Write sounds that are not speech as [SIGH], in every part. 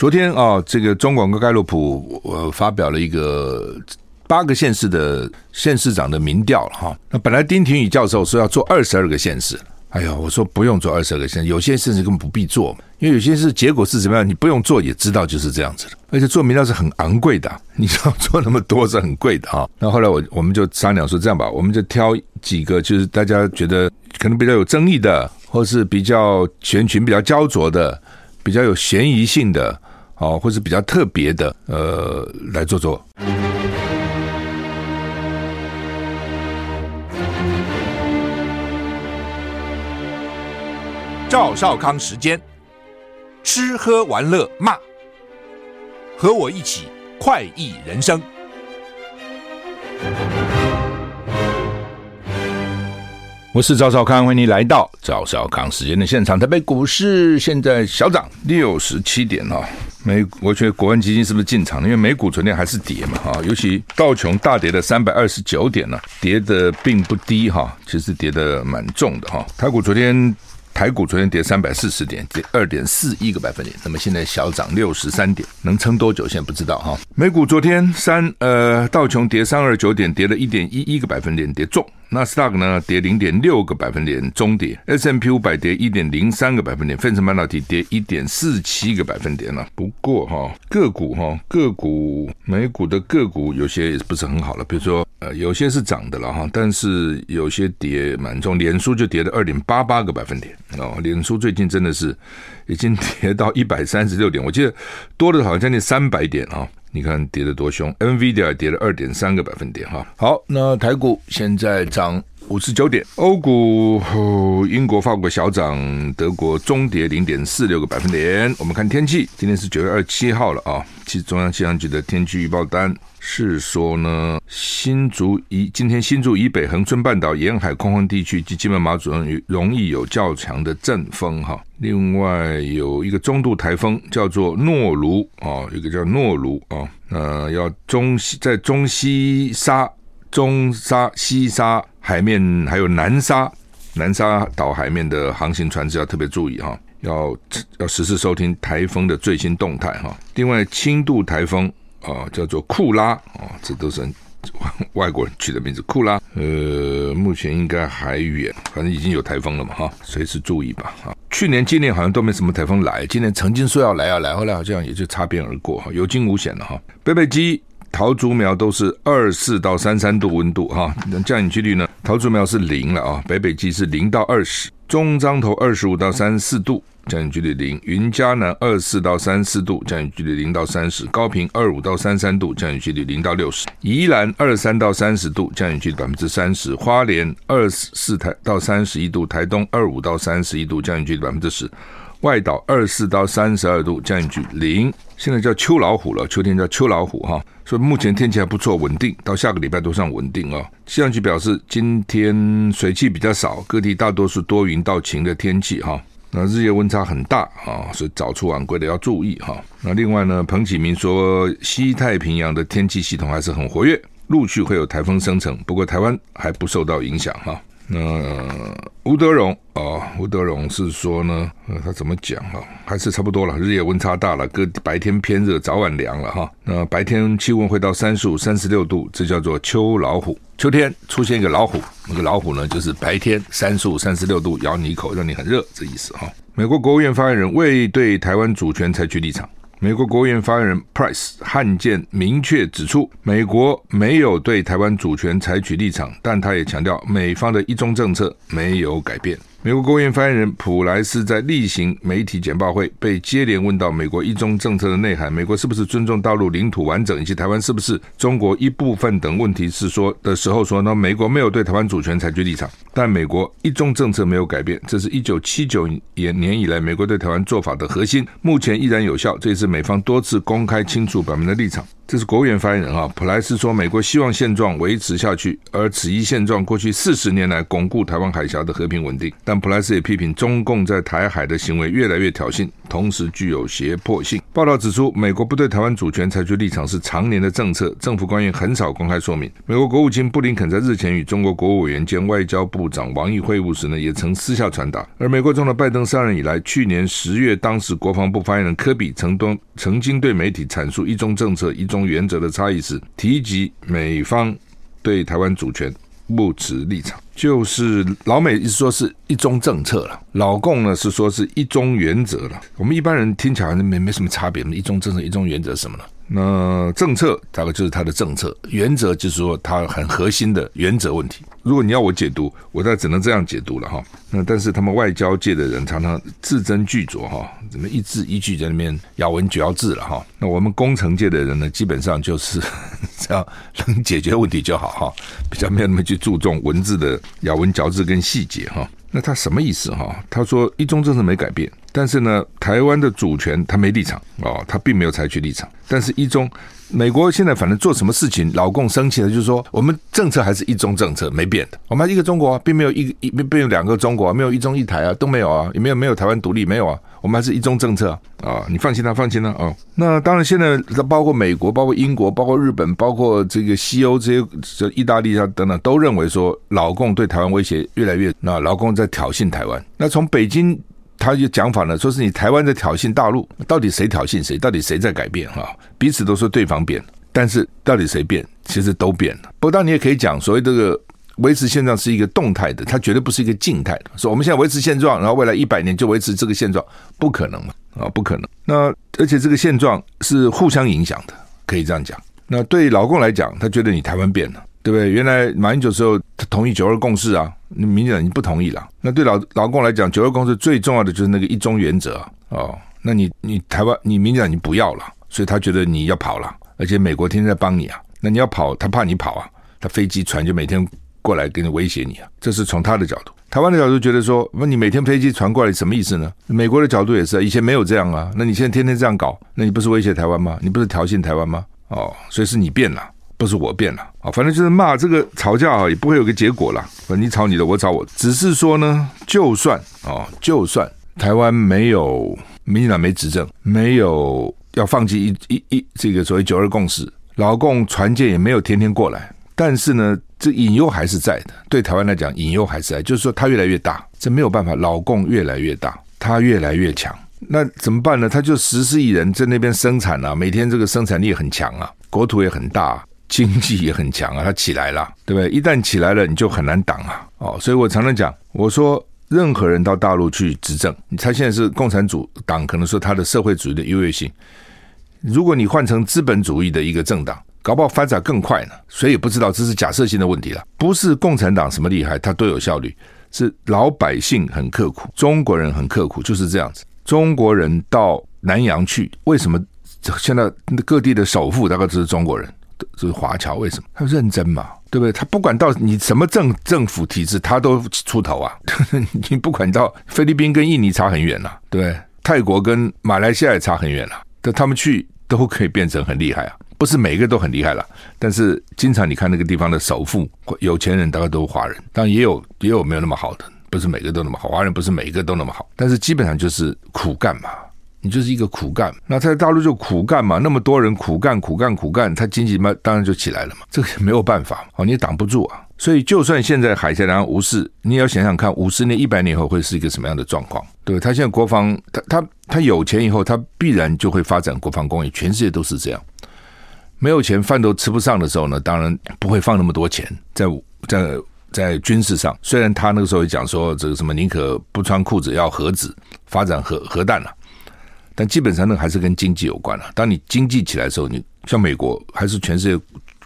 昨天啊，这个中广跟盖洛普我发表了一个八个县市的县市长的民调哈。那本来丁廷宇教授说要做二十二个县市。哎呀，我说不用做二十二个县，有些甚至根本不必做，因为有些是结果是怎么样，你不用做也知道就是这样子的。而且做民调是很昂贵的，你知道做那么多是很贵的哈。那后，来我我们就商量说这样吧，我们就挑几个就是大家觉得可能比较有争议的，或是比较选群比较焦灼的，比较有嫌疑性的，哦，或是比较特别的，呃，来做做。赵少康时间，吃喝玩乐骂，和我一起快意人生。我是赵少康，欢迎你来到赵少康时间的现场。台北股市现在小涨六十七点哦，美我觉得国安基金是不是进场了？因为美股昨天还是跌嘛哈，尤其道琼大跌的三百二十九点呢，跌的并不低哈，其实跌的蛮重的哈。台股昨天。台股昨天跌三百四十点，跌二点四一个百分点。那么现在小涨六十三点，能撑多久？现在不知道哈。美股昨天三呃道琼跌三二九点，跌了一点一一个百分点，跌重。纳斯达克呢跌零点六个百分点，中跌 S\，M\，P 五百跌一点零三个百分点，费城半导体跌一点四七个百分点了。不过哈个股哈个股美股的个股有些也不是很好了，比如说呃有些是涨的了哈，但是有些跌蛮重，脸书就跌了二点八八个百分点哦，脸书最近真的是已经跌到一百三十六点，我记得多的好像将近三百点啊。你看跌得多凶，NVIDIA 跌了二点三个百分点哈。好，那台股现在涨五十九点，欧股、哦、英国、法国小涨，德国中跌零点四六个百分点。我们看天气，今天是九月二十七号了啊。其中央气象局的天气预报单是说呢，新竹以今天新竹以北、恒春半岛沿海空旷地区及金门马祖容易有较强的阵风哈。另外有一个中度台风叫做诺卢啊，一个叫诺卢啊，呃，要中西在中西沙、中沙、西沙海面，还有南沙、南沙岛海面的航行船只要特别注意哈，要要实时收听台风的最新动态哈。另外轻度台风啊，叫做库拉啊，这都是。外国人取的名字库拉，呃，目前应该还远，反正已经有台风了嘛，哈，随时注意吧，哈。去年、今年好像都没什么台风来，今年曾经说要来要来，后来好像也就擦边而过，哈，有惊无险了，哈。北北基桃竹苗都是二四到三三度温度，哈，那降雨几率呢？桃竹苗是零了啊，北北基是零到二十，中彰投二十五到三十四度。降雨距离零，云嘉南二四到三四度，降雨距离零到三十；高屏二五到三三度，降雨距离零到六十；宜兰二三到三十度，降雨距离百分之三十；花莲二四台到三十一度，台东二五到三十一度，降雨距离百分之十；外岛二四到三十二度，降雨距离零。现在叫秋老虎了，秋天叫秋老虎哈，所以目前天气还不错，稳定，到下个礼拜都算稳定啊。气象局表示，今天水汽比较少，各地大多数多云到晴的天气哈。那日夜温差很大啊，所以早出晚归的要注意哈。那另外呢，彭启明说，西太平洋的天气系统还是很活跃，陆续会有台风生成，不过台湾还不受到影响哈。那吴德荣啊，吴德荣是说呢，呃，他怎么讲哈？还是差不多了，日夜温差大了，各白天偏热，早晚凉了哈。那白天气温会到三十五、三十六度，这叫做秋老虎。秋天出现一个老虎，那个老虎呢，就是白天三十五、三十六度咬你一口，让你很热，这意思哈。美国国务院发言人未对台湾主权采取立场。美国国务院发言人 Price 罕见明确指出，美国没有对台湾主权采取立场，但他也强调，美方的一中政策没有改变。美国国务院发言人普莱斯在例行媒体简报会被接连问到美国一中政策的内涵，美国是不是尊重大陆领土完整以及台湾是不是中国一部分等问题是说的时候说呢，美国没有对台湾主权采取立场，但美国一中政策没有改变，这是一九七九年以来美国对台湾做法的核心，目前依然有效。这也是美方多次公开清楚表明的立场。这是国务院发言人哈普莱斯说，美国希望现状维持下去，而此一现状过去四十年来巩固台湾海峡的和平稳定。但普莱斯也批评中共在台海的行为越来越挑衅，同时具有胁迫性。报道指出，美国不对台湾主权采取立场是常年的政策，政府官员很少公开说明。美国国务卿布林肯在日前与中国国务委员兼外交部长王毅会晤时呢，也曾私下传达。而美国总统拜登上任以来，去年十月，当时国防部发言人科比曾多曾经对媒体阐述一中政策、一中。原则的差异是提及美方对台湾主权不持立场，就是老美一直说是一中政策了，老共呢是说是一中原则了。我们一般人听起来好像没没什么差别，一中政策、一中原则是什么呢？那政策大概就是它的政策，原则就是说它很核心的原则问题。如果你要我解读，我倒只能这样解读了哈。那但是他们外交界的人常常字斟句酌哈，怎么一字一句在那边咬文嚼字了哈。那我们工程界的人呢，基本上就是 [LAUGHS] 只要能解决问题就好哈，比较没有那么去注重文字的咬文嚼字跟细节哈。那他什么意思哈？他说一中政策没改变，但是呢，台湾的主权他没立场哦，他并没有采取立场。但是一中，美国现在反正做什么事情，老共生气了，就是说我们政策还是一中政策没变的，我们一个中国啊，并没有一一并没有两个中国啊，没有一中一台啊，都没有啊，也没有没有台湾独立没有啊。我们还是一中政策啊，你放心啦，放心啦，哦。那当然，现在包括美国、包括英国、包括日本、包括这个西欧这些，这意大利啊等等，都认为说，老共对台湾威胁越来越，那老共在挑衅台湾。那从北京他就讲法呢，说是你台湾在挑衅大陆，到底谁挑衅谁？到底谁在改变？哈，彼此都说对方变，但是到底谁变？其实都变了。不过，当然你也可以讲，所谓这个。维持现状是一个动态的，它绝对不是一个静态的。说我们现在维持现状，然后未来一百年就维持这个现状，不可能嘛？啊，不可能。那而且这个现状是互相影响的，可以这样讲。那对老共来讲，他觉得你台湾变了，对不对？原来马英九时候他同意九二共识啊，你民进党已经不同意了。那对老老共来讲，九二共识最重要的就是那个一中原则哦。那你你台湾你民进党你不要了，所以他觉得你要跑了，而且美国天天在帮你啊。那你要跑，他怕你跑啊，他飞机船就每天。过来给你威胁你啊！这是从他的角度，台湾的角度觉得说，那你每天飞机传过来什么意思呢？美国的角度也是，以前没有这样啊，那你现在天天这样搞，那你不是威胁台湾吗？你不是挑衅台湾吗？哦，所以是你变了，不是我变了啊、哦！反正就是骂这个吵架啊，也不会有个结果了。你吵你的，我吵我，只是说呢，就算哦，就算台湾没有民进党没执政，没有要放弃一一一这个所谓九二共识，老共船舰也没有天天过来。但是呢，这隐忧还是在的。对台湾来讲，隐忧还是在，就是说它越来越大，这没有办法。老共越来越大，它越来越强，那怎么办呢？他就十四亿人在那边生产啊，每天这个生产力很强啊，国土也很大，经济也很强啊，它起来了，对不对？一旦起来了，你就很难挡啊。哦，所以我常常讲，我说任何人到大陆去执政，他现在是共产主党，可能说他的社会主义的优越性。如果你换成资本主义的一个政党。搞不好发展更快呢，谁也不知道，这是假设性的问题了。不是共产党什么厉害，它都有效率，是老百姓很刻苦，中国人很刻苦，就是这样子。中国人到南洋去，为什么现在各地的首富大概都是中国人，都是华侨？为什么？他认真嘛，对不对？他不管到你什么政政府体制，他都出头啊。[LAUGHS] 你不管到菲律宾跟印尼差很远了，对不对？泰国跟马来西亚也差很远了，但他们去都可以变成很厉害啊。不是每一个都很厉害了，但是经常你看那个地方的首富、有钱人，大概都是华人，当然也有也有没有那么好的，不是每个都那么好。华人不是每一个都那么好，但是基本上就是苦干嘛，你就是一个苦干。那在大陆就苦干嘛，那么多人苦干苦干苦干，他经济嘛当然就起来了嘛，这个没有办法哦，你也挡不住啊。所以就算现在海峡两岸无事，你也要想想看，五十年、一百年以后会是一个什么样的状况？对，他现在国防，他他他有钱以后，他必然就会发展国防工业，全世界都是这样。没有钱，饭都吃不上的时候呢，当然不会放那么多钱在在在军事上。虽然他那个时候也讲说，这个什么宁可不穿裤子要核子发展核核弹了，但基本上那个还是跟经济有关了。当你经济起来的时候，你像美国还是全世界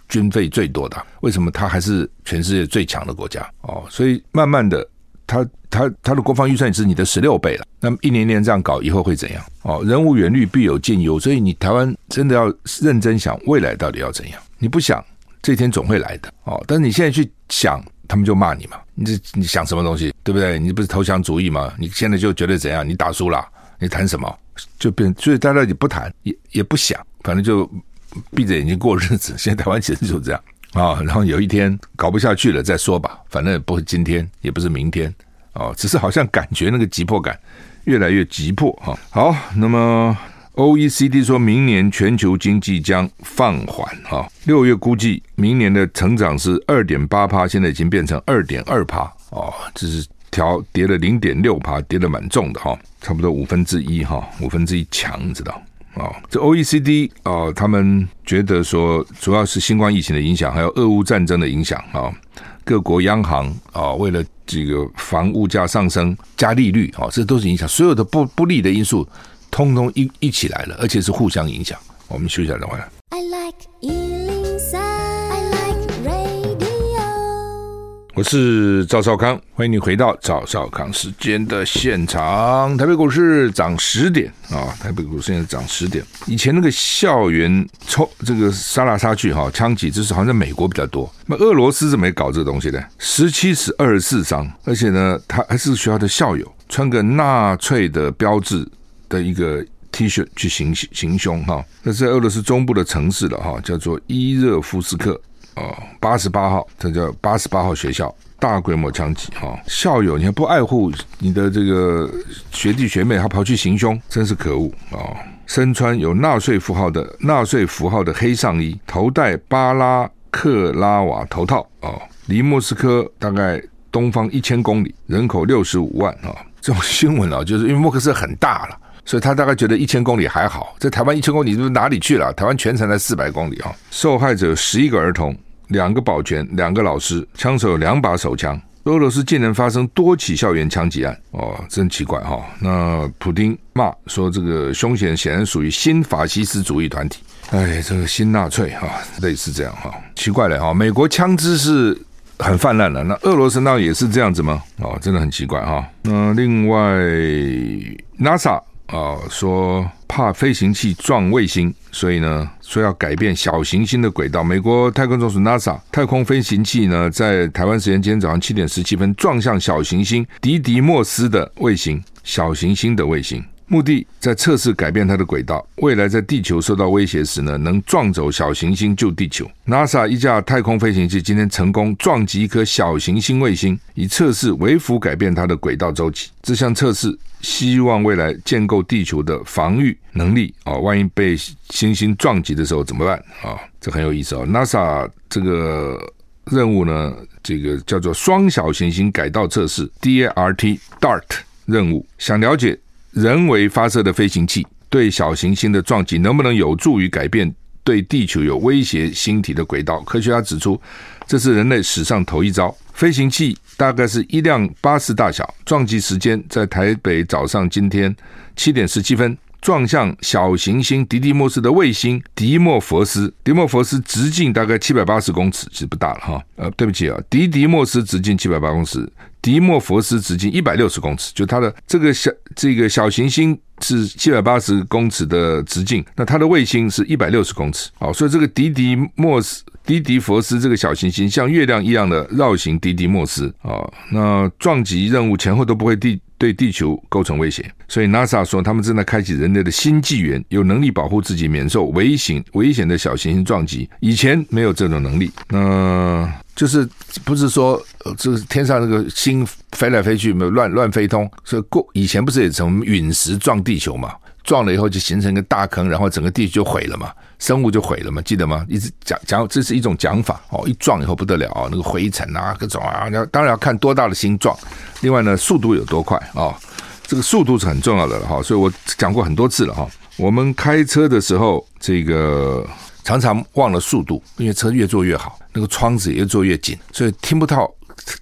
军费最多的，为什么它还是全世界最强的国家？哦，所以慢慢的。他他他的国防预算也是你的十六倍了，那么一年年这样搞，以后会怎样？哦，人无远虑，必有近忧，所以你台湾真的要认真想未来到底要怎样？你不想，这一天总会来的哦。但是你现在去想，他们就骂你嘛。你这你想什么东西，对不对？你不是投降主义吗？你现在就觉得怎样？你打输了，你谈什么？就变，所以大家也不谈，也也不想，反正就闭着眼睛过日子。现在台湾其实就这样啊，然后有一天搞不下去了再说吧，反正也不是今天，也不是明天哦，只是好像感觉那个急迫感越来越急迫哈。好，那么 OECD 说明年全球经济将放缓哈，六月估计明年的成长是二点八趴，现在已经变成二点二趴哦，这是。调跌了零点六趴，跌得蛮重的哈，差不多五分之一哈，五分之一强，知道啊？这 OECD 啊，他们觉得说，主要是新冠疫情的影响，还有俄乌战争的影响啊。各国央行啊，为了这个防物价上升加利率啊，这都是影响，所有的不不利的因素，通通一一起来了，而且是互相影响。我们休息一下，等会儿。I like 我是赵少康，欢迎你回到赵少康时间的现场。台北股市涨十点啊，台北股市现在涨十点。以前那个校园抽这个杀来杀去哈，枪击，这是好像在美国比较多。那俄罗斯怎么搞这个东西呢？十七死二十四伤，而且呢，他还是学校的校友，穿个纳粹的标志的一个 T 恤去行行凶哈。那是在俄罗斯中部的城市了哈，叫做伊热夫斯克。哦，八十八号，这叫八十八号学校，大规模枪击哈，校友你还不爱护你的这个学弟学妹，还跑去行凶，真是可恶、哦！身穿有纳粹符号的纳粹符号的黑上衣，头戴巴拉克拉瓦头套啊，离莫斯科大概东方一千公里，人口六十五万啊、哦。这种新闻啊，就是因为莫斯科很大了，所以他大概觉得一千公里还好，在台湾一千公里是哪里去了？台湾全程才四百公里啊！受害者十一个儿童。两个保全，两个老师，枪手有两把手枪。俄罗斯竟然发生多起校园枪击案，哦，真奇怪哈、哦。那普丁骂说，这个凶嫌显然属于新法西斯主义团体，哎，这个新纳粹哈、哦，类似这样哈、奇怪了哈、哦。美国枪支是很泛滥的，那俄罗斯那也是这样子吗？哦，真的很奇怪哈、哦。那另外，NASA。啊，说怕飞行器撞卫星，所以呢，说要改变小行星的轨道。美国太空总署 NASA 太空飞行器呢，在台湾时间今天早上七点十七分撞向小行星迪迪莫斯的卫星，小行星的卫星。目的在测试改变它的轨道，未来在地球受到威胁时呢，能撞走小行星救地球。NASA 一架太空飞行器今天成功撞击一颗小行星卫星，以测试微幅改变它的轨道周期。这项测试希望未来建构地球的防御能力啊，万一被星星撞击的时候怎么办啊？这很有意思哦。NASA 这个任务呢，这个叫做双小行星改道测试 DART DART 任务，想了解。人为发射的飞行器对小行星的撞击能不能有助于改变对地球有威胁星体的轨道？科学家指出，这是人类史上头一遭。飞行器大概是一辆巴士大小，撞击时间在台北早上今天七点十七分。撞向小行星迪迪莫斯的卫星迪莫佛斯，迪莫佛斯直径大概七百八十公尺，其实不大了哈。呃，对不起啊，迪迪莫斯直径七百八公尺，迪莫佛斯直径一百六十公尺，就它的这个小这个小行星是七百八十公尺的直径，那它的卫星是一百六十公尺。哦，所以这个迪迪莫斯迪迪佛斯这个小行星像月亮一样的绕行迪迪莫斯啊，那撞击任务前后都不会地。对地球构成威胁，所以 NASA 说他们正在开启人类的新纪元，有能力保护自己免受危险危险的小行星撞击。以前没有这种能力，嗯就是不是说呃这个天上那个星飞来飞去没有乱乱飞通，所以过以前不是也从陨石撞地球嘛？撞了以后就形成一个大坑，然后整个地球就毁了嘛，生物就毁了嘛，记得吗？一直讲讲这是一种讲法哦，一撞以后不得了啊，那个灰尘啊各种啊，要当然要看多大的星撞，另外呢速度有多快啊、这个速度是很重要的了哈，所以我讲过很多次了哈，我们开车的时候这个常常忘了速度，因为车越做越好，那个窗子也越做越紧，所以听不到。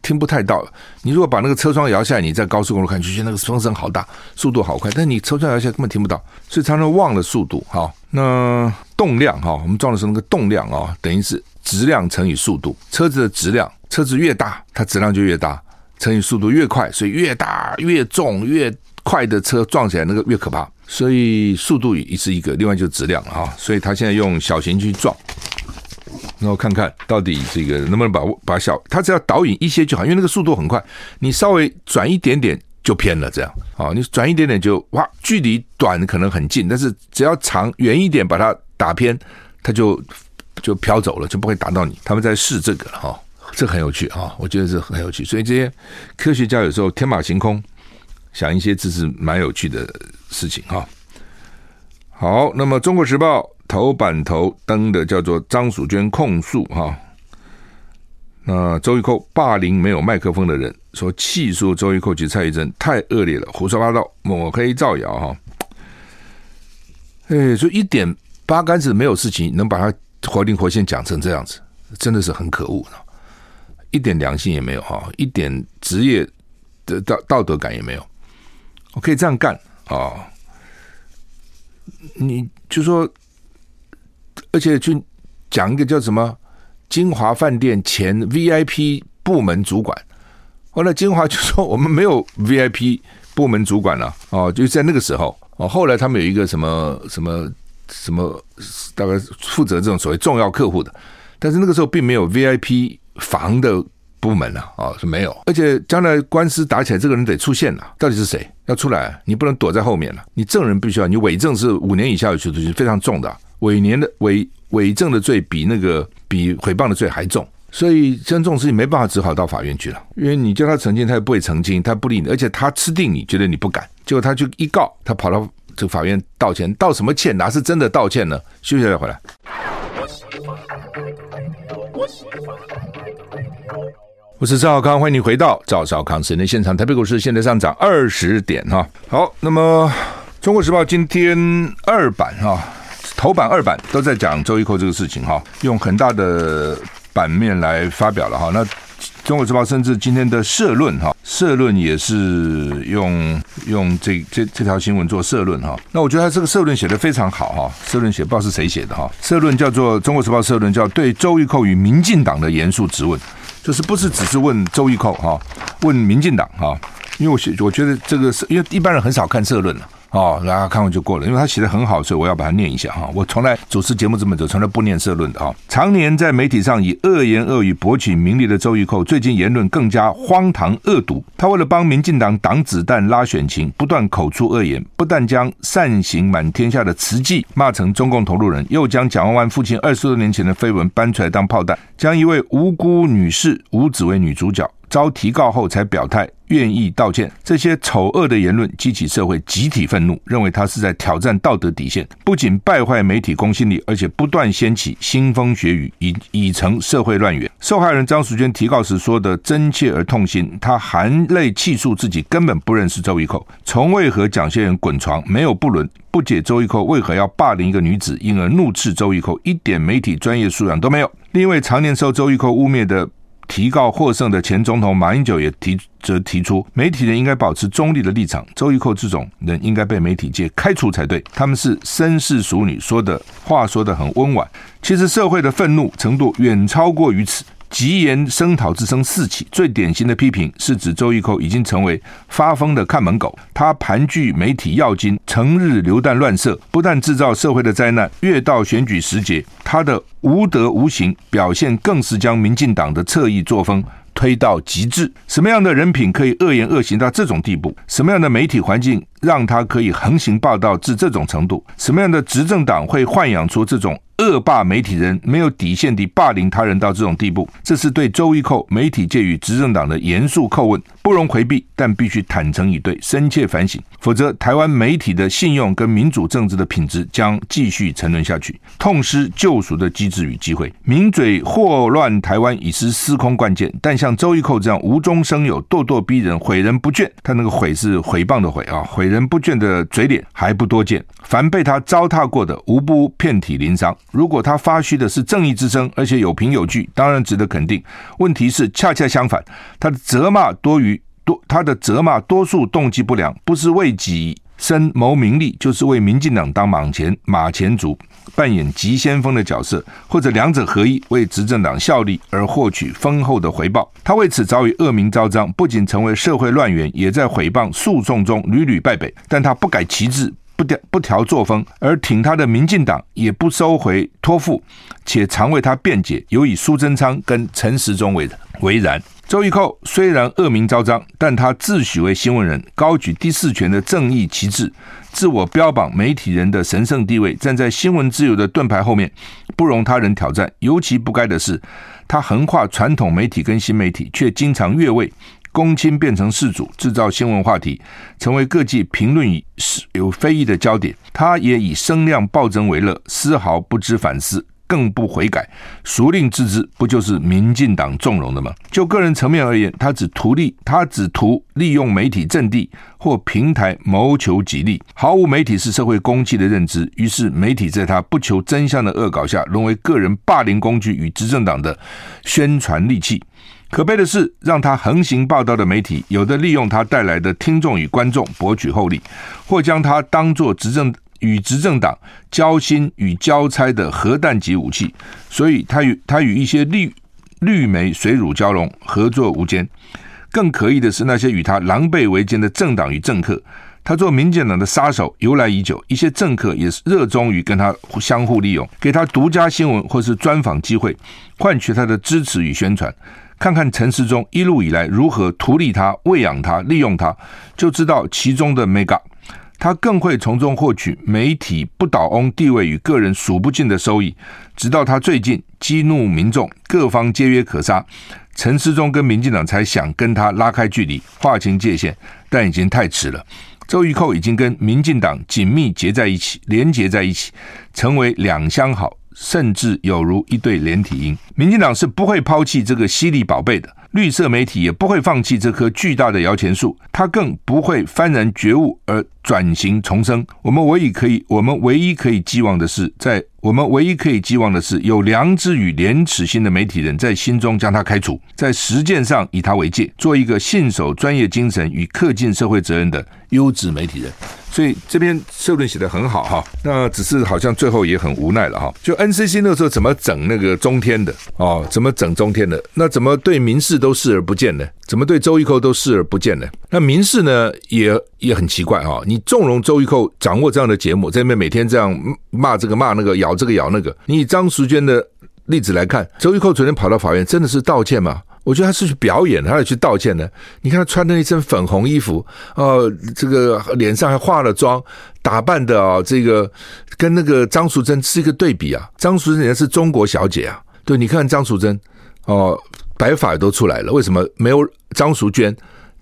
听不太到。你如果把那个车窗摇下来，你在高速公路看，就觉得那个风声好大，速度好快。但你车窗摇下来根本听不到，所以常常忘了速度。哈，那动量哈，我们撞的是那个动量啊，等于是质量乘以速度。车子的质量，车子越大，它质量就越大，乘以速度越快，所以越大越重越快的车撞起来那个越可怕。所以速度也是一个，另外就是质量哈。所以他现在用小型去撞。然后看看到底这个能不能把把小，它只要导引一些就好，因为那个速度很快，你稍微转一点点就偏了，这样啊，你转一点点就哇，距离短可能很近，但是只要长远一点把它打偏，它就就飘走了，就不会打到你。他们在试这个哈，这很有趣啊，我觉得这很有趣。所以这些科学家有时候天马行空，想一些只是蛮有趣的事情哈。好，那么《中国时报》头版头登的叫做张淑娟控诉哈，那周玉蔻霸凌没有麦克风的人，说气说周玉蔻及蔡宜真太恶劣了，胡说八道，抹黑造谣哈。哎，就一点八竿子没有事情，能把他活灵活现讲成这样子，真的是很可恶，一点良心也没有哈，一点职业的道道德感也没有，我可以这样干啊。你就说，而且去讲一个叫什么？金华饭店前 VIP 部门主管，后来金华 [LAUGHS] 就说我们没有 VIP 部门主管了。哦，就在那个时候。哦。后来他们有一个什么什么什么，大概负责这种所谓重要客户的，但是那个时候并没有 VIP 房的。部门了啊，是没有，而且将来官司打起来，这个人得出现了，到底是谁？要出来？你不能躲在后面了，你证人必须要，你伪证是五年以下有期徒刑，非常重的，伪年的伪伪证的罪比那个比诽谤的罪还重，所以像这种事情没办法，只好到法院去了，因为你叫他澄清，他也不会澄清，他不理你，而且他吃定你觉得你不敢，结果他就一告，他跑到这个法院道歉，道什么歉？哪是真的道歉呢？休息再回来。我是赵少康，欢迎你回到赵少康时间现场。台北股市现在上涨二十点哈。好，那么《中国时报》今天二版哈，头版二版都在讲周玉蔻这个事情哈，用很大的版面来发表了哈。那《中国时报》甚至今天的社论哈，社论也是用用这这这条新闻做社论哈。那我觉得他这个社论写得非常好哈，社论写不知道是谁写的哈。社论叫做《中国时报》社论，叫对周玉蔻与民进党的严肃质问。就是不是只是问周玉蔻哈，问民进党哈，因为我我觉得这个是因为一般人很少看社论了。哦，大家看完就过了，因为他写的很好，所以我要把它念一下哈。我从来主持节目这么久，从来不念社论的哈。常年在媒体上以恶言恶语博取名利的周玉蔻，最近言论更加荒唐恶毒。他为了帮民进党挡子弹、拉选情，不断口出恶言，不但将善行满天下的慈济骂成中共同路人，又将蒋万安父亲二十多年前的绯闻搬出来当炮弹，将一位无辜女士吴子薇女主角。遭提告后才表态愿意道歉，这些丑恶的言论激起社会集体愤怒，认为他是在挑战道德底线，不仅败坏媒体公信力，而且不断掀起腥风血雨，已已成社会乱源。受害人张淑娟提告时说的真切而痛心，她含泪泣诉自己根本不认识周玉蔻，从未和蒋先人滚床，没有不伦，不解周玉蔻为何要霸凌一个女子，因而怒斥周玉蔻一点媒体专业素养都没有。另一位常年受周玉蔻污蔑的。提告获胜的前总统马英九也提则提出，媒体人应该保持中立的立场。周玉蔻这种人应该被媒体界开除才对。他们是绅士淑女，说的话说的很温婉。其实社会的愤怒程度远超过于此。疾言声讨之声四起，最典型的批评是指周玉蔻已经成为发疯的看门狗。他盘踞媒体要津，成日流弹乱射，不但制造社会的灾难，越到选举时节，他的无德无形表现更是将民进党的侧翼作风推到极致。什么样的人品可以恶言恶行到这种地步？什么样的媒体环境让他可以横行霸道至这种程度？什么样的执政党会豢养出这种？恶霸媒体人没有底线地霸凌他人到这种地步，这是对周玉蔻媒体界与执政党的严肃叩问，不容回避，但必须坦诚以对，深切反省，否则台湾媒体的信用跟民主政治的品质将继续沉沦下去，痛失救赎的机制与机会。名嘴祸乱台湾已是司空惯见，但像周玉蔻这样无中生有、咄咄逼人、毁人不倦，他那个毁是诽谤的毁啊，毁人不倦的嘴脸还不多见。凡被他糟蹋过的，无不遍体鳞伤。如果他发虚的是正义之声，而且有凭有据，当然值得肯定。问题是恰恰相反，他的责骂多于多，他的责骂多数动机不良，不是为己身谋名利，就是为民进党当马前马前卒，扮演急先锋的角色，或者两者合一，为执政党效力而获取丰厚的回报。他为此早已恶名昭彰，不仅成为社会乱源，也在诽谤诉讼中屡屡败北。但他不改旗帜。不调不调作风，而挺他的民进党也不收回托付，且常为他辩解，尤以苏贞昌跟陈时中为为然。周玉蔻虽然恶名昭彰，但他自诩为新闻人，高举第四权的正义旗帜，自我标榜媒体人的神圣地位，站在新闻自由的盾牌后面，不容他人挑战。尤其不该的是，他横跨传统媒体跟新媒体，却经常越位。公亲变成事主，制造新闻话题，成为各界评论与有非议的焦点。他也以声量暴增为乐，丝毫不知反思，更不悔改。孰令自知？不就是民进党纵容的吗？就个人层面而言，他只图利，他只图利用媒体阵地或平台谋求己利，毫无媒体是社会公器的认知。于是，媒体在他不求真相的恶搞下，沦为个人霸凌工具与执政党的宣传利器。可悲的是，让他横行霸道的媒体，有的利用他带来的听众与观众博取厚利，或将他当作执政与执政党交心与交差的核弹级武器。所以他与他与一些绿绿媒水乳交融，合作无间。更可疑的是，那些与他狼狈为奸的政党与政客，他做民进党的杀手由来已久。一些政客也是热衷于跟他相互利用，给他独家新闻或是专访机会，换取他的支持与宣传。看看陈时中一路以来如何图利他、喂养他、利用他，就知道其中的 mega。他更会从中获取媒体不倒翁地位与个人数不尽的收益。直到他最近激怒民众，各方皆约可杀，陈时中跟民进党才想跟他拉开距离、划清界限，但已经太迟了。周玉蔻已经跟民进党紧密结在一起，连结在一起，成为两相好。甚至有如一对连体婴，民进党是不会抛弃这个犀利宝贝的，绿色媒体也不会放弃这棵巨大的摇钱树，它更不会幡然觉悟而转型重生。我们唯一可以，我们唯一可以寄望的是，在。我们唯一可以寄望的是，有良知与廉耻心的媒体人在心中将他开除，在实践上以他为戒，做一个信守专业精神与恪尽社会责任的优质媒体人。所以这篇社论写的很好哈，那只是好像最后也很无奈了哈。就 NCC 那时候怎么整那个中天的哦，怎么整中天的？那怎么对民事都视而不见呢？怎么对周玉蔻都视而不见呢？那民事呢也也很奇怪哈，你纵容周玉蔻掌握这样的节目，在那边每天这样骂这个骂那个咬。这个咬那个，你以张淑娟的例子来看，周玉蔻昨天跑到法院，真的是道歉吗？我觉得他是去表演，他要去道歉的。你看他穿的那身粉红衣服，哦，这个脸上还化了妆，打扮的啊，这个跟那个张淑珍是一个对比啊。张淑珍人家是中国小姐啊，对，你看张淑珍哦，白发都出来了，为什么没有张淑娟？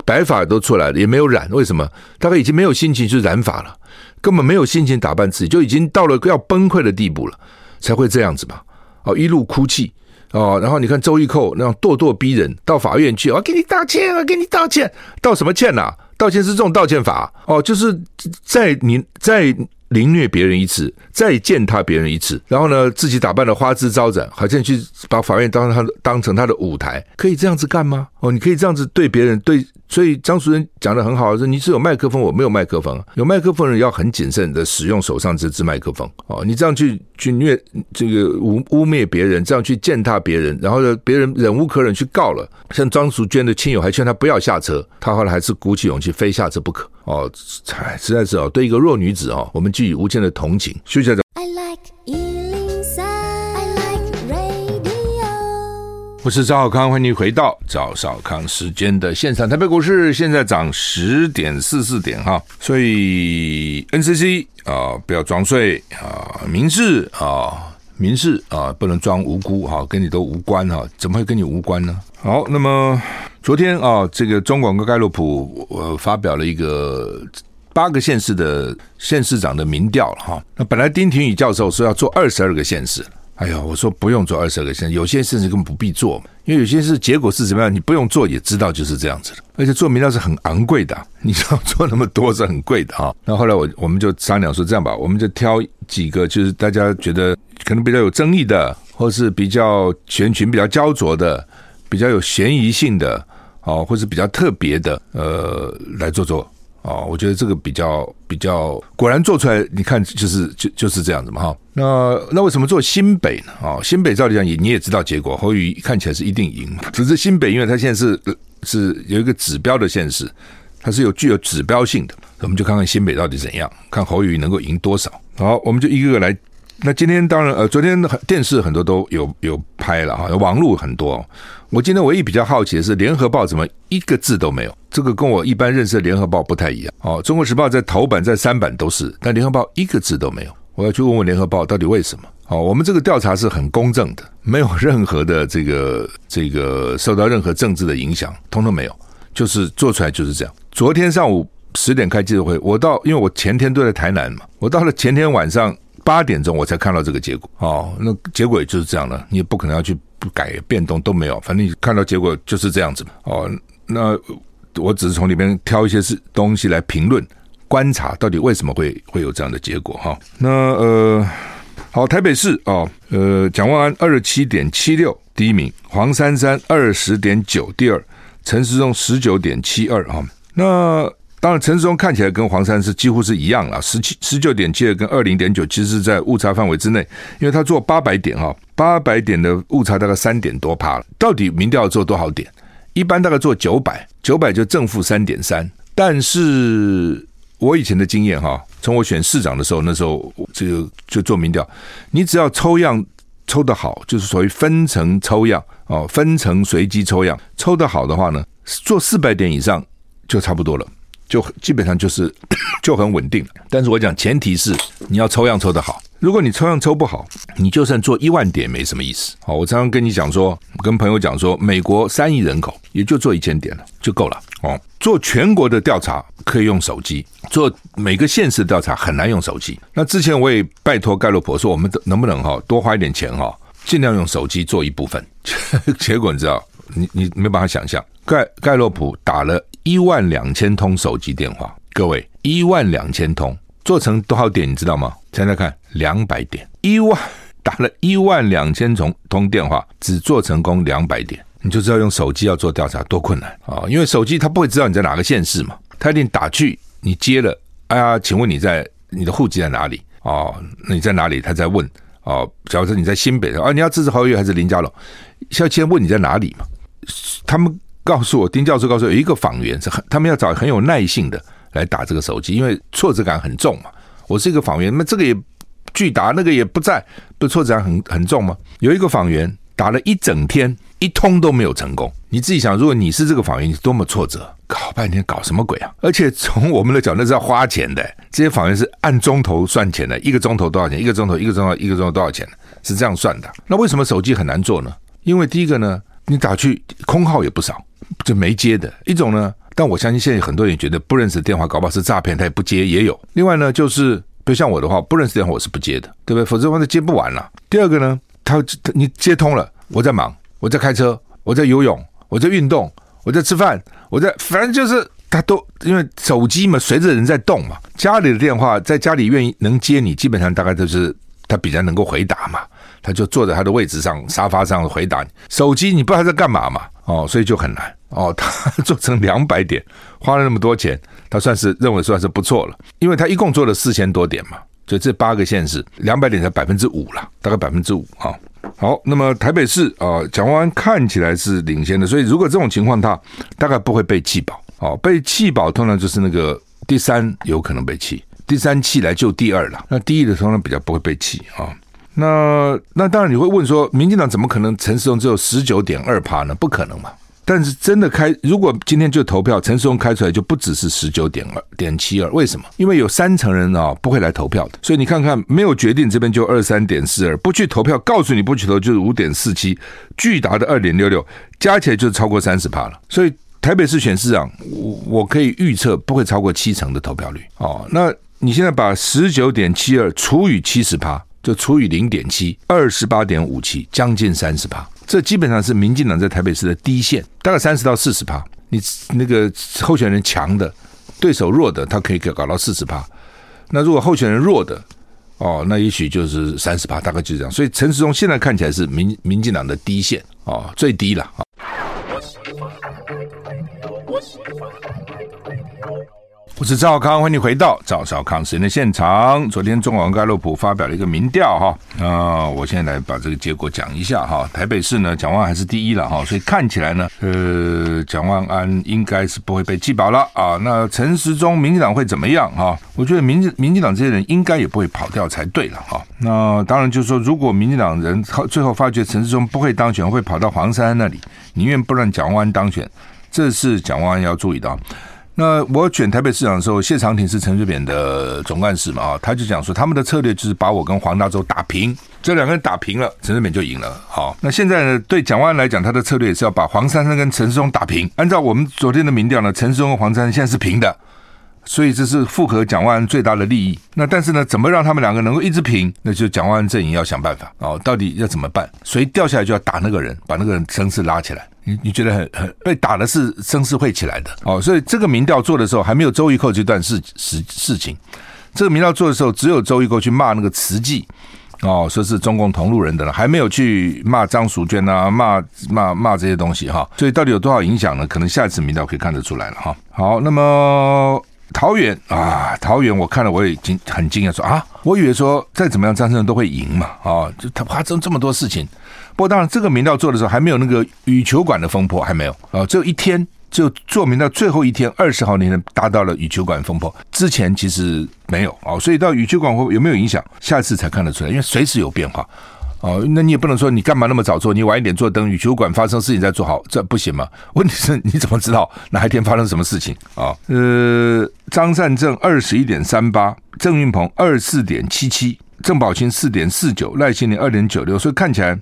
白发都出来了，也没有染，为什么？大概已经没有心情去染发了。根本没有心情打扮自己，就已经到了要崩溃的地步了，才会这样子吧？哦，一路哭泣哦，然后你看周玉蔻那样咄咄逼人，到法院去，我给你道歉，我给你道歉，道什么歉呐？道歉是这种道歉法哦，就是在你在。凌虐别人一次，再践踏别人一次，然后呢，自己打扮的花枝招展，好像去把法院当他当成他的舞台，可以这样子干吗？哦，你可以这样子对别人对，所以张淑珍讲的很好，说你是有麦克风，我没有麦克风，有麦克风人要很谨慎的使用手上这支麦克风哦，你这样去去虐这个污污蔑别人，这样去践踏别人，然后呢，别人忍无可忍去告了，像张淑娟的亲友还劝他不要下车，他后来还是鼓起勇气非下车不可。哦，才实在是哦，对一个弱女子哦，我们寄予无限的同情。休息一我是赵少康，欢迎回到赵少康时间的现场。台北股市现在涨十点四四点哈，所以 NCC 啊，不要装睡啊，民视啊，民视啊，不能装无辜哈，跟你都无关哈，怎么会跟你无关呢？好，那么。昨天啊，这个中广跟盖洛普呃发表了一个八个县市的县市长的民调哈。那本来丁廷宇教授说要做二十二个县市，哎呀，我说不用做二十二个县市，有些事情根本不必做，因为有些是结果是怎么样，你不用做也知道就是这样子的。而且做民调是很昂贵的，你知道做那么多是很贵的啊。[LAUGHS] 那后来我我们就商量说这样吧，我们就挑几个就是大家觉得可能比较有争议的，或是比较选群比较焦灼的。比较有嫌疑性的，哦，或是比较特别的，呃，来做做，哦，我觉得这个比较比较，果然做出来，你看就是就就是这样子嘛，哈。那那为什么做新北呢？哦，新北照理讲也你也知道结果，侯宇看起来是一定赢，只是新北因为它现在是是有一个指标的现实，它是有具有指标性的，我们就看看新北到底怎样，看侯宇能够赢多少。好，我们就一个个来那今天当然呃，昨天电视很多都有有拍了哈，网络很多。我今天唯一比较好奇的是，《联合报》怎么一个字都没有？这个跟我一般认识的《联合报》不太一样。哦，《中国时报》在头版、在三版都是，但《联合报》一个字都没有。我要去问问《联合报》到底为什么？哦，我们这个调查是很公正的，没有任何的这个这个受到任何政治的影响，通通没有，就是做出来就是这样。昨天上午十点开记者会，我到，因为我前天都在台南嘛，我到了前天晚上。八点钟我才看到这个结果哦，那结果也就是这样了，你也不可能要去改变动都没有，反正你看到结果就是这样子嘛哦。那我只是从里面挑一些是东西来评论观察，到底为什么会会有这样的结果哈？那呃，好，台北市哦，呃，蒋万安二十七点七六第一名，黄珊珊二十点九第二，陈时中十九点七二啊，那。当然，陈时中看起来跟黄珊是几乎是一样了，十七十九点七二跟二零点九，其实是在误差范围之内，因为他做八百点哈，八百点的误差大概三点多趴了。到底民调做多少点？一般大概做九百，九百就正负三点三。但是我以前的经验哈，从我选市长的时候，那时候这个就做民调，你只要抽样抽得好，就是属于分层抽样哦，分层随机抽样，抽得好的话呢，做四百点以上就差不多了。就基本上就是 [COUGHS] 就很稳定，但是我讲前提是你要抽样抽得好。如果你抽样抽不好，你就算做一万点没什么意思。好，我常常跟你讲说，跟朋友讲说，美国三亿人口也就做一千点了就够了。哦，做全国的调查可以用手机，做每个县市调查很难用手机。那之前我也拜托盖洛普说，我们能不能哈多花一点钱哈，尽量用手机做一部分。[LAUGHS] 结果你知道，你你没办法想象，盖盖洛普打了。一万两千通手机电话，各位，一万两千通做成多少点？你知道吗？猜猜看两百点，一万打了一万两千通通电话，只做成功两百点，你就知道用手机要做调查多困难啊！因为手机它不会知道你在哪个县市嘛，它一定打去，你接了，哎呀，请问你在你的户籍在哪里？哦，你在哪里？他在问哦，假如说你在新北的啊，你要支持侯友还是林佳龙？要先问你在哪里嘛？他们。告诉我，丁教授告诉我，有一个访员是很，他们要找很有耐性的来打这个手机，因为挫折感很重嘛。我是一个访员，那这个也拒打，那个也不在，不挫折感很很重吗？有一个访员打了一整天，一通都没有成功。你自己想，如果你是这个访员，你是多么挫折，搞半天搞什么鬼啊？而且从我们的角度，是要花钱的，这些访员是按钟头算钱的，一个钟头多少钱？一个钟头，一个钟头，一个钟头多少钱？是这样算的。那为什么手机很难做呢？因为第一个呢，你打去空号也不少。就没接的一种呢，但我相信现在很多人觉得不认识的电话搞不好是诈骗，他也不接也有。另外呢，就是比如像我的话，不认识电话我是不接的，对不对？否则的话就接不完了。第二个呢，他你接通了，我在忙，我在开车，我在游泳，我在运动，我在吃饭，我在反正就是他都因为手机嘛，随着人在动嘛。家里的电话在家里愿意能接你，基本上大概都是他比较能够回答嘛。他就坐在他的位置上沙发上回答你，手机你不知道他在干嘛嘛？哦，所以就很难哦。[LAUGHS] 他做成两百点，花了那么多钱，他算是认为算是不错了，因为他一共做了四千多点嘛，所以这八个县市两百点才百分之五了，大概百分之五啊。好，那么台北市啊，蒋万安看起来是领先的，所以如果这种情况，他大概不会被弃保哦。被弃保通常就是那个第三有可能被弃，第三弃来就第二了，那第一的通常比较不会被弃啊。那那当然你会问说，民进党怎么可能陈时中只有十九点二趴呢？不可能嘛！但是真的开，如果今天就投票，陈时中开出来就不只是十九点二点七二。为什么？因为有三成人啊不会来投票的，所以你看看没有决定这边就二三点四二，不去投票，告诉你不去投就是五点四七，巨大的二点六六，加起来就超过三十趴了。所以台北市选市长，我我可以预测不会超过七成的投票率哦。那你现在把十九点七二除以七十趴。就除以零点七，二十八点五七，将近三十趴。这基本上是民进党在台北市的低线，大概三十到四十趴。你那个候选人强的，对手弱的，他可以搞到四十趴。那如果候选人弱的，哦，那也许就是三十趴，大概就是这样。所以陈时中现在看起来是民民进党的低线，哦，最低了啊。我是赵康，欢迎你回到赵少康时间的现场。昨天中广盖洛普发表了一个民调哈，啊，我现在来把这个结果讲一下哈。台北市呢，蒋万还是第一了哈，所以看起来呢，呃，蒋万安应该是不会被弃保了啊。那陈时中民进党会怎么样哈？我觉得民民进党这些人应该也不会跑掉才对了哈。那当然就是说，如果民进党人最后发觉陈时中不会当选，会跑到黄珊珊那里，宁愿不让蒋万安当选，这是蒋万安要注意的。那我选台北市长的时候，谢长廷是陈水扁的总干事嘛啊，他就讲说他们的策略就是把我跟黄大洲打平，这两个人打平了，陈水扁就赢了。好，那现在呢，对蒋万安来讲，他的策略也是要把黄珊珊跟陈世忠打平。按照我们昨天的民调呢，陈世忠和黄珊珊现在是平的，所以这是符合蒋万安最大的利益。那但是呢，怎么让他们两个能够一直平？那就蒋万安阵营要想办法哦，到底要怎么办？谁掉下来就要打那个人，把那个人声势拉起来。你你觉得很很被打的是声势会起来的哦，所以这个民调做的时候还没有周玉蔻这段事事事情，这个民调做的时候只有周玉蔻去骂那个慈济哦，说是中共同路人的了，还没有去骂张淑娟啊，骂骂骂这些东西哈，所以到底有多少影响呢？可能下一次民调可以看得出来了哈。好，那么桃园啊，桃园我看了我也惊很惊讶，说啊，我以为说再怎么样张胜都会赢嘛啊，就他发生这么多事情。不过当然，这个民调做的时候还没有那个羽球馆的风波，还没有啊，只有一天，就做民调最后一天，二十号那天达到了羽球馆风波，之前其实没有啊，所以到羽球馆会有没有影响，下次才看得出来，因为随时有变化哦。那你也不能说你干嘛那么早做，你晚一点做，等羽球馆发生事情再做好，这不行吗？[LAUGHS] 问题是你怎么知道哪一天发生什么事情啊？呃，张善政二十一点三八，郑运鹏二四点七七，郑宝清四点四九，赖清德二点九六，所以看起来。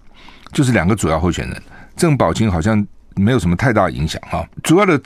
就是两个主要候选人，郑宝清好像没有什么太大影响哈。主要的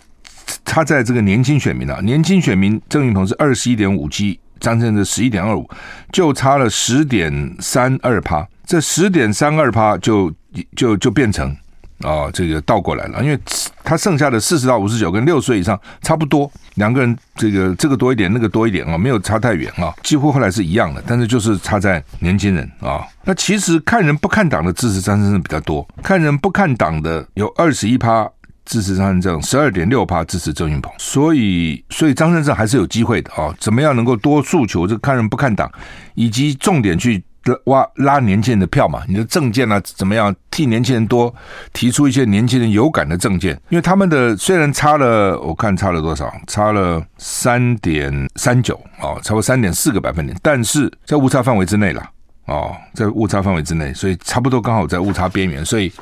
他在这个年轻选民啊，年轻选民郑云鹏是二十一点五七，张震是十一点二五，就差了十点三二趴。这十点三二趴就就就变成。啊、这个倒过来了，因为他剩下的四十到五十九跟六十岁以上差不多，两个人这个这个多一点，那个多一点啊，没有差太远啊，几乎后来是一样的，但是就是差在年轻人啊。那其实看人不看党的支持张善政比较多，看人不看党的有二十一趴支持张善政，十二点六趴支持郑运鹏，所以所以张善政还是有机会的啊。怎么样能够多诉求这个看人不看党，以及重点去。挖拉年轻人的票嘛？你的政见呢？怎么样替年轻人多提出一些年轻人有感的政见？因为他们的虽然差了，我看差了多少？差了三点三九哦，超过三点四个百分点，但是在误差范围之内了哦，在误差范围之内，所以差不多刚好在误差边缘，所以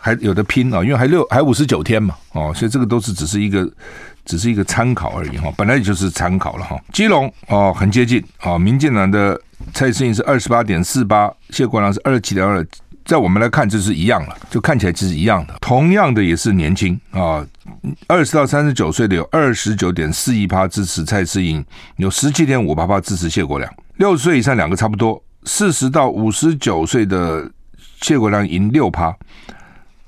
还有的拼啊，因为还六还五十九天嘛哦，所以这个都是只是一个只是一个参考而已哈，本来也就是参考了哈。基隆哦，很接近啊，民进党的。蔡适应是二十八点四八，谢国梁是二十七点二，在我们来看这是一样了，就看起来其实一样的。同样的也是年轻啊，二十到三十九岁的有二十九点四一趴支持蔡适应，有十七点五八趴支持谢国梁。六十岁以上两个差不多，四十到五十九岁的谢国梁赢六趴，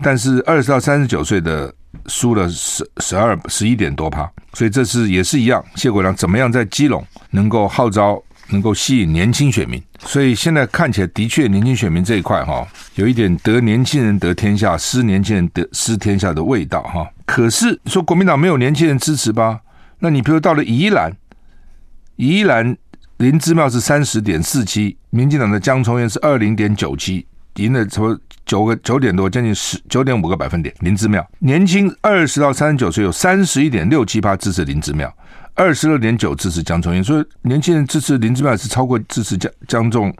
但是二十到三十九岁的输了十十二十一点多趴，所以这次也是一样，谢国梁怎么样在基隆能够号召？能够吸引年轻选民，所以现在看起来的确年轻选民这一块哈，有一点得年轻人得天下，失年轻人得失天下的味道哈。可是说国民党没有年轻人支持吧？那你比如到了宜兰，宜兰林姿妙是三十点四七，民进党的江聪渊是二零点九七，赢了什么九个九点多，将近十九点五个百分点。林姿妙年轻二十到三十九岁有三十一点六七八支持林姿妙。二十二点九支持江聪渊，所以年轻人支持林志妙是超过支持江江中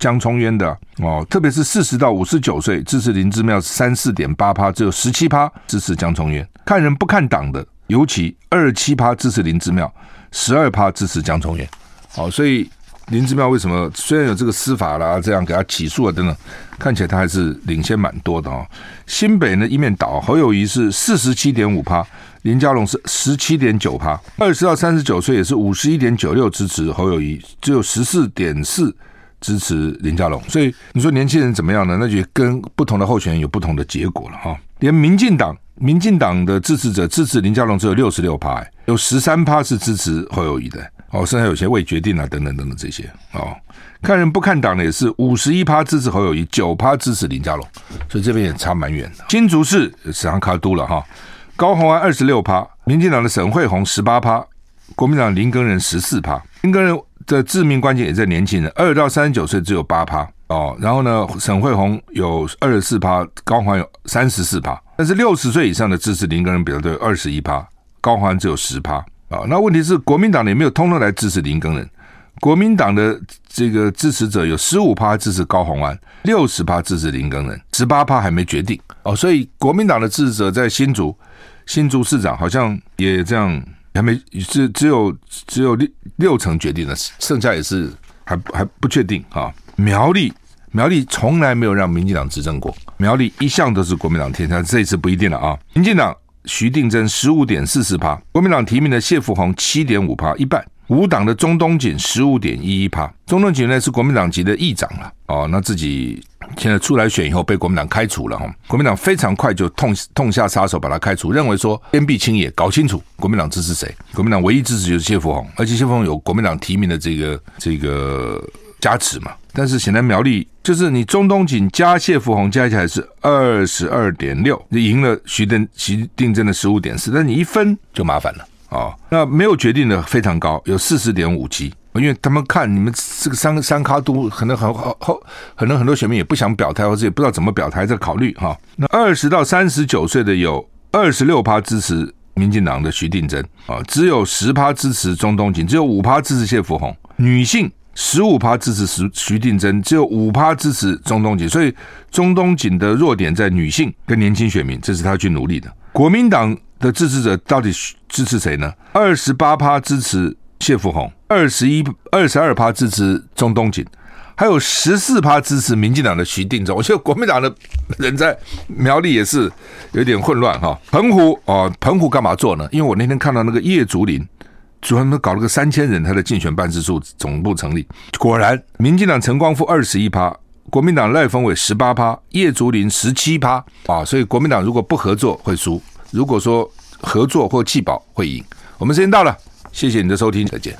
江聪渊的哦。特别是四十到五十九岁支持林志妙三四点八趴，只有十七趴支持江聪渊。看人不看党的，尤其二七趴支持林志妙，十二趴支持江聪渊。好，所以林姿妙为什么虽然有这个司法啦，这样给他起诉啊等等，看起来他还是领先蛮多的哦。新北呢一面倒，侯友谊是四十七点五趴。林佳龙是十七点九趴，二十到三十九岁也是五十一点九六支持侯友谊，只有十四点四支持林佳龙。所以你说年轻人怎么样呢？那就跟不同的候选人有不同的结果了哈。连民进党，民进党的支持者支持林佳龙只有六十六趴，有十三趴是支持侯友谊的哦，剩下有些未决定啊，等等等等这些哦。看人不看党的也是五十一趴支持侯友宜，九趴支持林佳龙，所以这边也差蛮远的。新竹市史上卡都了哈。高虹安二十六趴，民进党的沈慧虹十八趴，国民党林根仁十四趴，林根仁的致命关键也在年轻人，二到三十九岁只有八趴哦。然后呢，沈慧虹有二十四趴，高虹安有三十四趴，但是六十岁以上的支持林根仁比较多，二十一趴，高虹安只有十趴啊。那问题是国民党也没有通通来支持林耕仁。国民党的这个支持者有十五趴支持高虹安，六十趴支持林耕仁，十八趴还没决定哦。所以国民党的支持者在新竹，新竹市长好像也这样，还没只只有只有六六成决定了，剩下也是还还不确定啊。苗栗苗栗从来没有让民进党执政过，苗栗一向都是国民党天下，这一次不一定了啊。民进党徐定祯十五点四四趴，国民党提名的谢富洪七点五趴，一半。无党的中东锦十五点一一趴，中东锦呢是国民党籍的议长了哦，那自己现在出来选以后被国民党开除了哈，国民党非常快就痛痛下杀手把他开除，认为说坚壁清野，搞清楚国民党支持谁，国民党唯一支持就是谢富弘，而且谢富弘有国民党提名的这个这个加持嘛，但是显然苗栗就是你中东锦加谢富弘加起来是二十二点六，你赢了徐定徐定真的十五点四，但你一分就麻烦了。哦，那没有决定的非常高，有四十点五七，因为他们看你们这个三三咖都可能很好，可能很多选民也不想表态，或者也不知道怎么表态，在考虑哈、那二十到三十九岁的有二十六趴支持民进党的徐定祯啊、只有十趴支持中东锦，只有五趴支持谢富弘。女性十五趴支持徐徐定祯，只有五趴支持中东锦，所以中东锦的弱点在女性跟年轻选民，这是他去努力的。国民党。的支持者到底支持谁呢？二十八趴支持谢富弘，二十一、二十二趴支持中东锦，还有十四趴支持民进党的徐定祯。我觉得国民党的人在苗栗也是有点混乱哈。澎湖哦，澎湖干嘛做呢？因为我那天看到那个叶竹林，专门搞了个三千人他的竞选办事处总部成立，果然民进党陈光复二十一趴，国民党赖峰伟十八趴，叶竹林十七趴啊，所以国民党如果不合作会输。如果说合作或弃保会赢，我们时间到了，谢谢你的收听，再见。